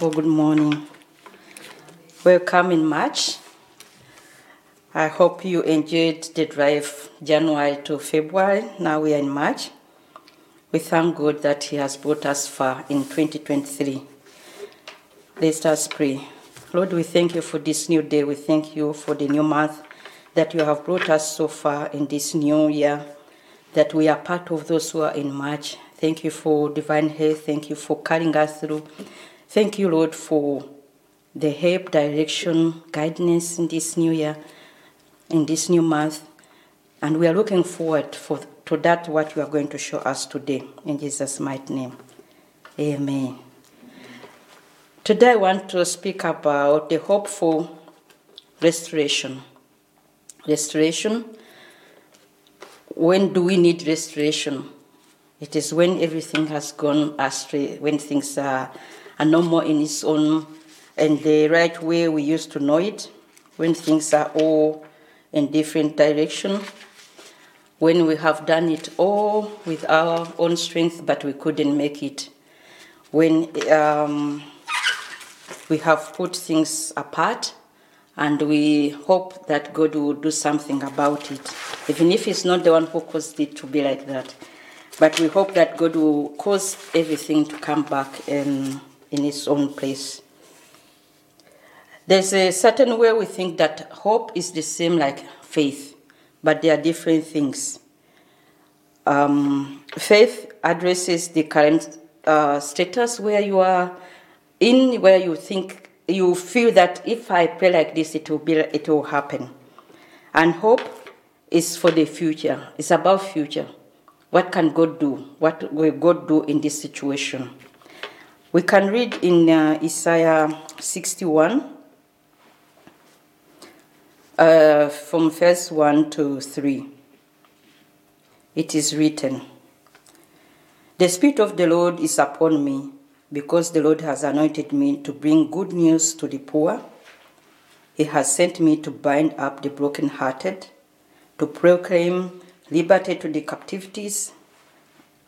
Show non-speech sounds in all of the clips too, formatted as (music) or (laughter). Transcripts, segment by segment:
Well, good morning. Welcome in March. I hope you enjoyed the drive January to February. Now we are in March. We thank God that He has brought us far in 2023. Let us pray. Lord, we thank you for this new day. We thank you for the new month that you have brought us so far in this new year, that we are part of those who are in March. Thank you for divine health. Thank you for carrying us through. Thank you, Lord, for the help, direction, guidance in this new year, in this new month. And we are looking forward for, to that what you are going to show us today. In Jesus' mighty name. Amen. Today I want to speak about the hopeful restoration. Restoration. When do we need restoration? It is when everything has gone astray, when things are, no more in its own and the right way we used to know it, when things are all in different direction, when we have done it all with our own strength, but we couldn't make it, when um, we have put things apart and we hope that God will do something about it, even if He's not the one who caused it to be like that. But we hope that God will cause everything to come back in, in its own place. There's a certain way we think that hope is the same like faith, but they are different things. Um, faith addresses the current uh, status where you are in, where you think you feel that if I pray like this, it will be, it will happen. And hope is for the future. It's about future. What can God do? What will God do in this situation? We can read in uh, Isaiah 61 uh, from verse 1 to 3. It is written The Spirit of the Lord is upon me, because the Lord has anointed me to bring good news to the poor. He has sent me to bind up the brokenhearted, to proclaim liberty to the captivities,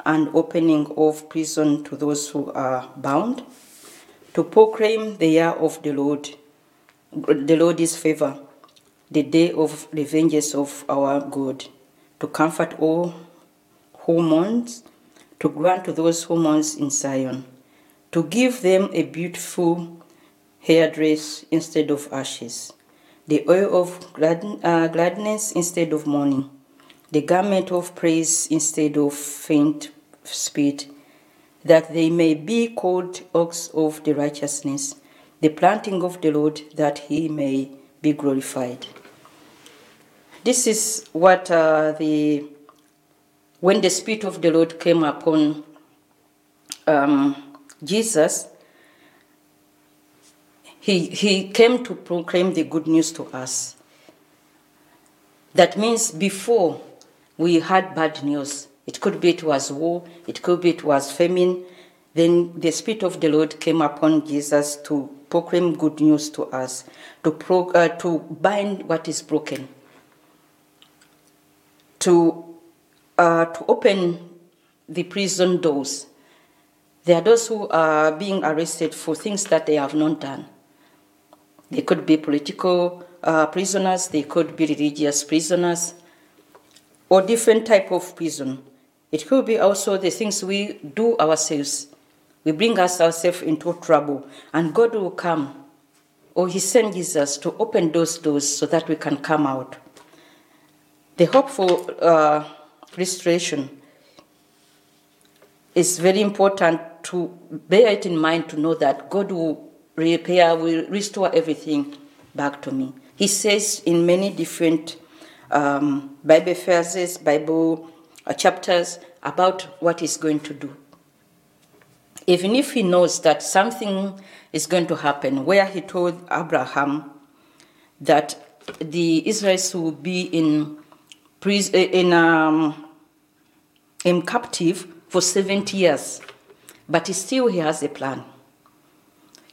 and opening of prison to those who are bound, to proclaim the year of the Lord, the Lord's favor, the day of the vengeance of our God, to comfort all who mourn, to grant to those who mourn in Zion, to give them a beautiful hairdress instead of ashes, the oil of glad, uh, gladness instead of mourning, the garment of praise instead of faint spirit, that they may be called oaks of the righteousness, the planting of the Lord, that he may be glorified. This is what uh, the when the Spirit of the Lord came upon um, Jesus, he, he came to proclaim the good news to us. That means before we had bad news, it could be it was war, it could be it was famine. Then the Spirit of the Lord came upon Jesus to proclaim good news to us, to, pro, uh, to bind what is broken, to, uh, to open the prison doors. There are those who are being arrested for things that they have not done. They could be political uh, prisoners, they could be religious prisoners, or different type of prison. It could be also the things we do ourselves. We bring us ourselves into trouble, and God will come, or He sends Jesus to open those doors so that we can come out. The hope for uh, restoration is very important to bear it in mind to know that God will repair, will restore everything back to me. He says in many different um, Bible verses, Bible uh, chapters about what he's going to do. Even if he knows that something is going to happen, where he told Abraham that the Israelites will be in in um, in captive for 70 years, but he still he has a plan.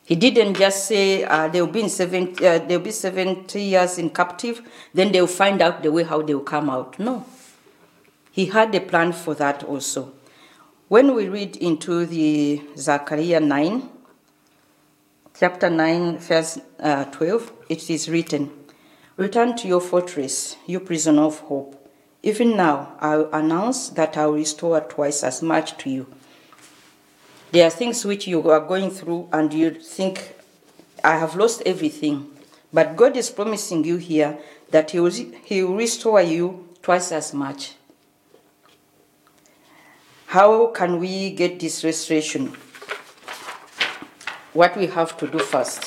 He didn't just say uh, they'll be in 70, uh, they'll be 70 years in captive, then they'll find out the way how they'll come out. No. He had a plan for that also. When we read into the Zechariah 9, chapter 9, verse uh, 12, it is written, Return to your fortress, you prisoner of hope. Even now, I will announce that I will restore twice as much to you. There are things which you are going through and you think, I have lost everything. But God is promising you here that He will, he will restore you twice as much. How can we get this restoration? What we have to do first,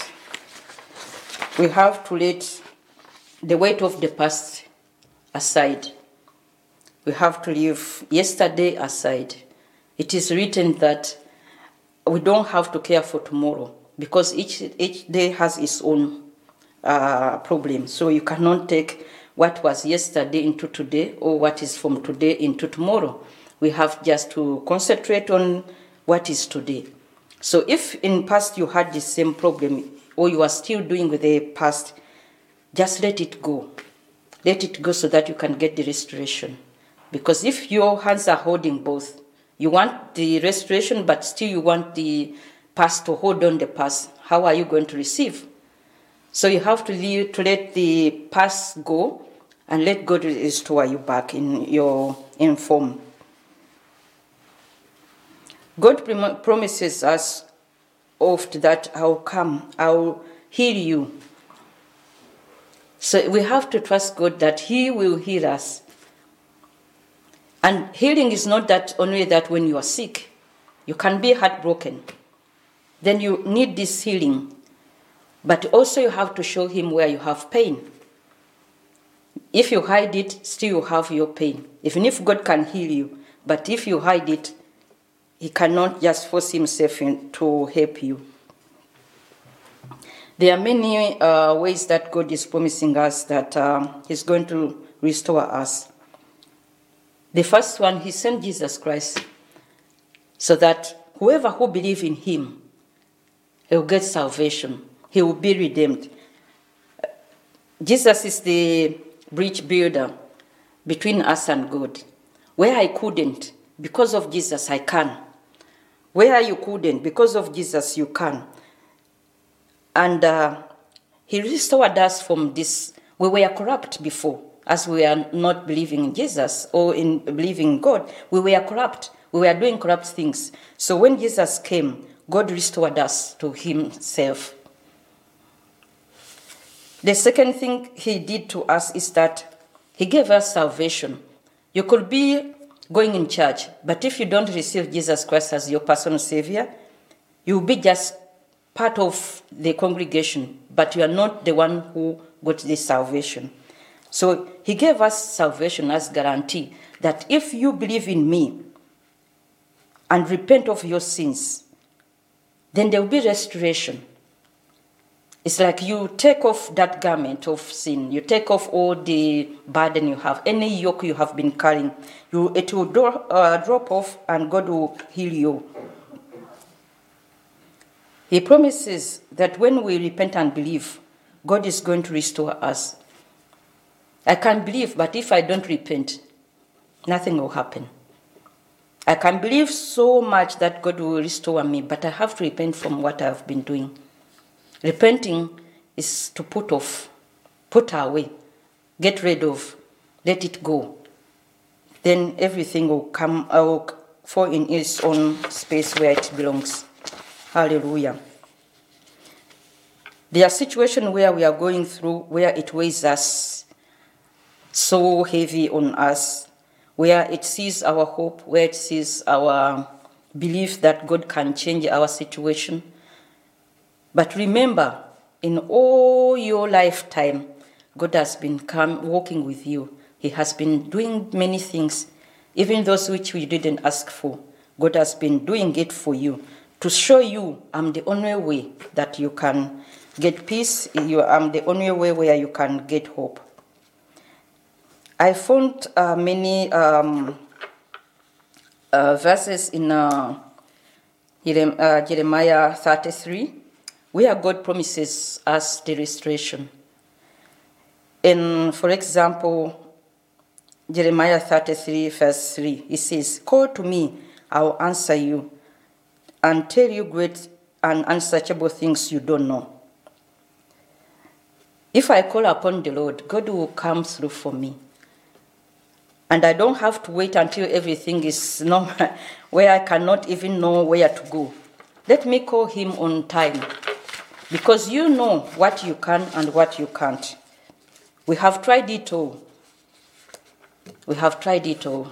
we have to let the weight of the past aside. We have to leave yesterday aside. It is written that we don't have to care for tomorrow because each, each day has its own uh, problem. So you cannot take what was yesterday into today or what is from today into tomorrow. We have just to concentrate on what is today. So if in past you had the same problem or you are still doing with the past, just let it go. Let it go so that you can get the restoration. Because if your hands are holding both, you want the restoration, but still you want the past to hold on the past, how are you going to receive? So you have to, leave, to let the past go and let God restore you back in your in form. God promises us oft that I'll come, I'll heal you. So we have to trust God that He will heal us. And healing is not that only that when you are sick, you can be heartbroken. Then you need this healing. But also you have to show him where you have pain. If you hide it, still you have your pain. Even if God can heal you, but if you hide it, he cannot just force himself in, to help you. There are many uh, ways that God is promising us that uh, He's going to restore us. The first one, He sent Jesus Christ so that whoever who believes in Him he will get salvation. He will be redeemed. Jesus is the bridge builder between us and God. Where I couldn't, because of Jesus, I can. Where you couldn't, because of Jesus, you can. And uh, He restored us from this. We were corrupt before, as we are not believing in Jesus or in believing in God. We were corrupt. We were doing corrupt things. So when Jesus came, God restored us to Himself. The second thing He did to us is that He gave us salvation. You could be going in church, but if you don't receive Jesus Christ as your personal Savior, you'll be just part of the congregation, but you are not the one who got this salvation. So He gave us salvation as guarantee that if you believe in me and repent of your sins, then there will be restoration. It's like you take off that garment of sin, you take off all the burden you have, any yoke you have been carrying, you, it will do, uh, drop off and God will heal you. He promises that when we repent and believe, God is going to restore us. I can believe, but if I don't repent, nothing will happen. I can believe so much that God will restore me, but I have to repent from what I've been doing. Repenting is to put off, put away, get rid of, let it go. Then everything will come out, fall in its own space where it belongs. Hallelujah. There are situations where we are going through where it weighs us so heavy on us where it sees our hope, where it sees our belief that God can change our situation. But remember, in all your lifetime, God has been come walking with you. He has been doing many things, even those which we didn't ask for. God has been doing it for you to show you I'm the only way that you can get peace. You, I'm the only way where you can get hope. I found uh, many um, uh, verses in uh, uh, Jeremiah 33 where God promises us the restoration. In, for example, Jeremiah 33, verse 3, he says, Call to me, I will answer you, and tell you great and unsearchable things you don't know. If I call upon the Lord, God will come through for me. And I don't have to wait until everything is normal, (laughs) where I cannot even know where to go. Let me call Him on time. Because you know what you can and what you can't. We have tried it all. We have tried it all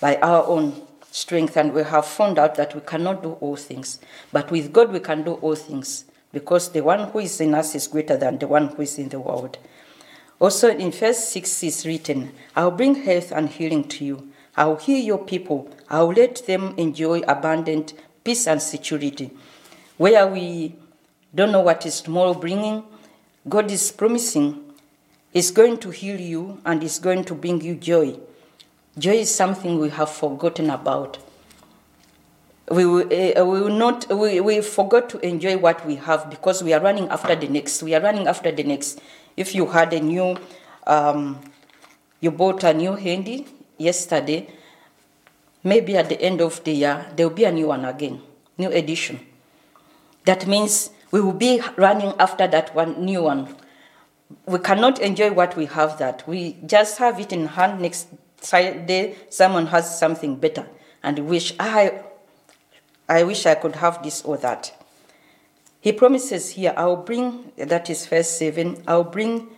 by our own strength, and we have found out that we cannot do all things. But with God, we can do all things because the one who is in us is greater than the one who is in the world. Also in verse 6 is written, I'll bring health and healing to you. I'll heal your people. I'll let them enjoy abundant peace and security. Where we don't know what is tomorrow bringing, God is promising is going to heal you and is going to bring you joy. Joy is something we have forgotten about. We uh, we will not, we, we forgot to enjoy what we have because we are running after the next. We are running after the next. If you had a new, um, you bought a new handy yesterday, maybe at the end of the year, there will be a new one again, new edition. That means we will be running after that one new one we cannot enjoy what we have that. We just have it in hand next day someone has something better and wish I I wish I could have this or that. He promises here, I'll bring, that is verse 7, I'll bring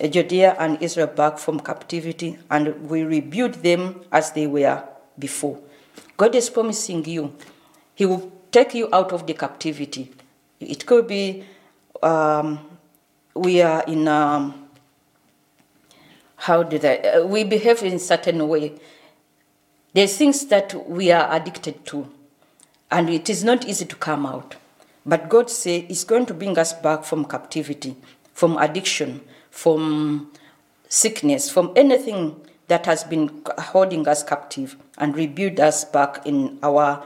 Judea and Israel back from captivity and we rebuild them as they were before. God is promising you, He will take you out of the captivity. It could be um, we are in um, how did I, uh, we behave in certain way. There's things that we are addicted to, and it is not easy to come out. But God say He's going to bring us back from captivity, from addiction, from sickness, from anything that has been holding us captive, and rebuild us back in our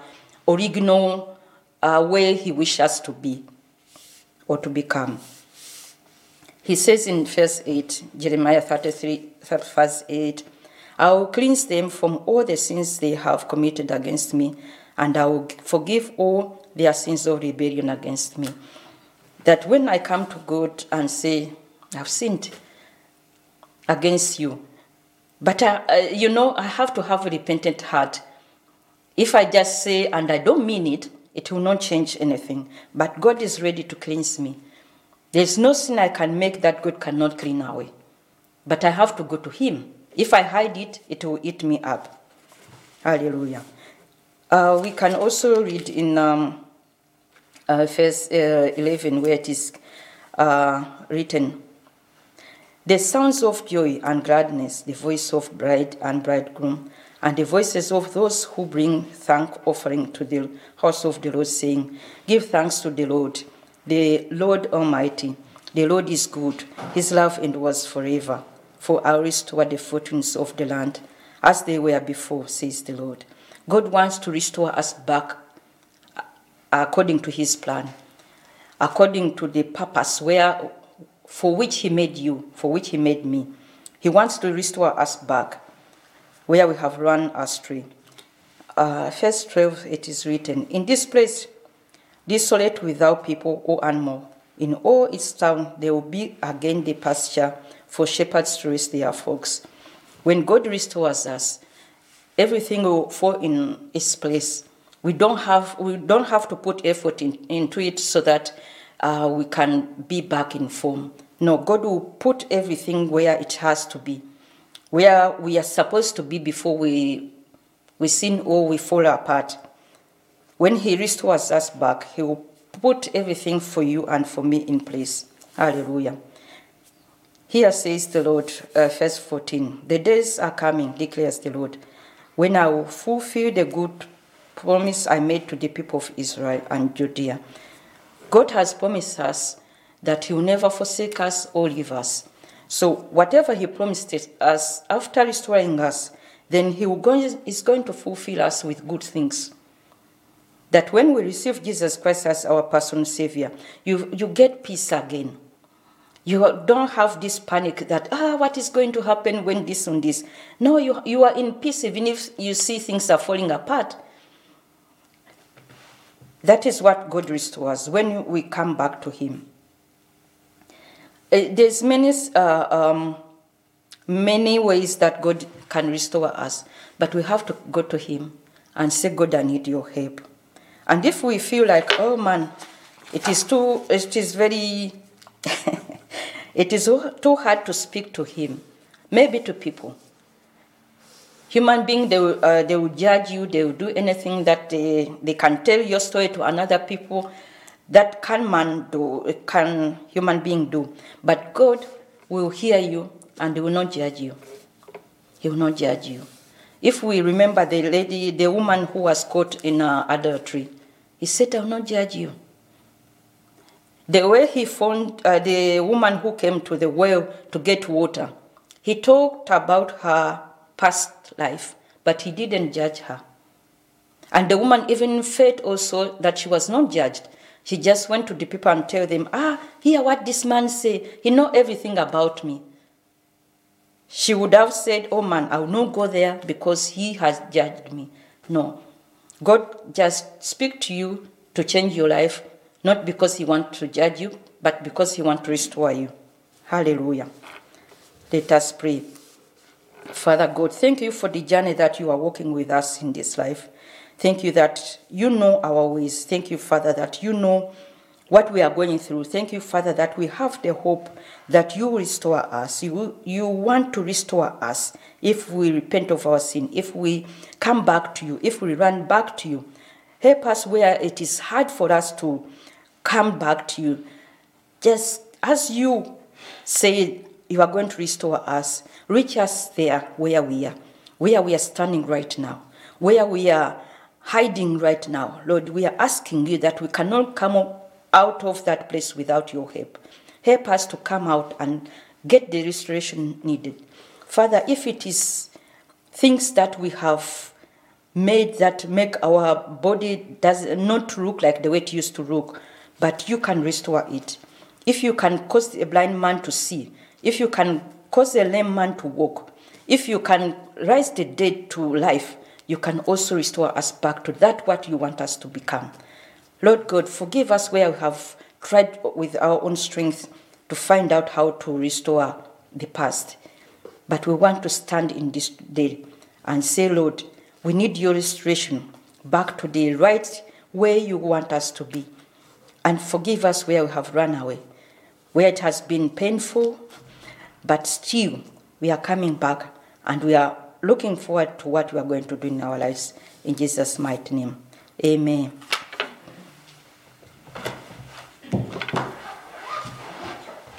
original uh, way He wishes us to be or to become. He says in verse 8, Jeremiah 33, verse 8, I will cleanse them from all the sins they have committed against me, and I will forgive all their sins of rebellion against me. That when I come to God and say, I've sinned against you, but uh, you know, I have to have a repentant heart. If I just say and I don't mean it, it will not change anything. But God is ready to cleanse me. There's no sin I can make that God cannot clean away. But I have to go to Him. If I hide it, it will eat me up. Hallelujah. Uh, we can also read in um, uh, verse uh, 11 where it is uh, written The sounds of joy and gladness, the voice of bride and bridegroom, and the voices of those who bring thank offering to the house of the Lord, saying, Give thanks to the Lord the Lord Almighty, the Lord is good, his love endures forever. For I'll restore the fortunes of the land as they were before, says the Lord. God wants to restore us back according to his plan, according to the purpose where for which he made you, for which he made me. He wants to restore us back where we have run astray. Uh, verse 12, it is written, In this place desolate without people or animal. In all its town there will be again the pasture for shepherds to raise their flocks. When God restores us, everything will fall in its place. We don't have we don't have to put effort in, into it so that uh, we can be back in form. No, God will put everything where it has to be, where we are supposed to be before we we sin or we fall apart. When He restores us back, He will put everything for you and for me in place. Hallelujah. Here says the Lord, uh, verse 14 The days are coming, declares the Lord, when I will fulfill the good promise I made to the people of Israel and Judea. God has promised us that He will never forsake us or leave us. So, whatever He promised us after restoring us, then He is going to fulfill us with good things that when we receive Jesus Christ as our personal Savior, you, you get peace again. You don't have this panic that, ah, what is going to happen when this and this. No, you, you are in peace even if you see things are falling apart. That is what God restores when we come back to Him. Uh, there's many, uh, um, many ways that God can restore us, but we have to go to Him and say, God, I need your help. And if we feel like, oh man, it is too, it is very, it is too hard to speak to Him, maybe to people. Human being, they will, uh, they will judge you, they will do anything that they, they can tell your story to another people. That can man do, can human being do. But God will hear you and he will not judge you. He will not judge you. If we remember the lady, the woman who was caught in uh, adultery, he said, I will not judge you. The way he found uh, the woman who came to the well to get water, he talked about her past life, but he didn't judge her. And the woman even felt also that she was not judged. She just went to the people and tell them, ah, hear what this man say. He know everything about me. She would have said, oh man, I will not go there because he has judged me. No. God just speak to you to change your life, not because he wants to judge you, but because he wants to restore you. Hallelujah. Let us pray. Father God, thank you for the journey that you are walking with us in this life. Thank you that you know our ways. Thank you, Father, that you know what we are going through. Thank you, Father, that we have the hope that you restore us. You, you want to restore us if we repent of our sin, if we come back to you, if we run back to you. Help us where it is hard for us to come back to you. Just as you say you are going to restore us, reach us there where we are, where we are standing right now, where we are hiding right now. Lord, we are asking you that we cannot come out of that place without your help. Help us to come out and get the restoration needed. Father, if it is things that we have made that make our body does not look like the way it used to look, but you can restore it. If you can cause a blind man to see, if you can cause a lame man to walk, if you can raise the dead to life, you can also restore us back to that what you want us to become. Lord God, forgive us where we have tried with our own strength to find out how to restore the past. But we want to stand in this day and say, Lord, we need your restoration back to the right way you want us to be. And forgive us where we have run away, where it has been painful, but still we are coming back and we are looking forward to what we are going to do in our lives. In Jesus' mighty name. Amen.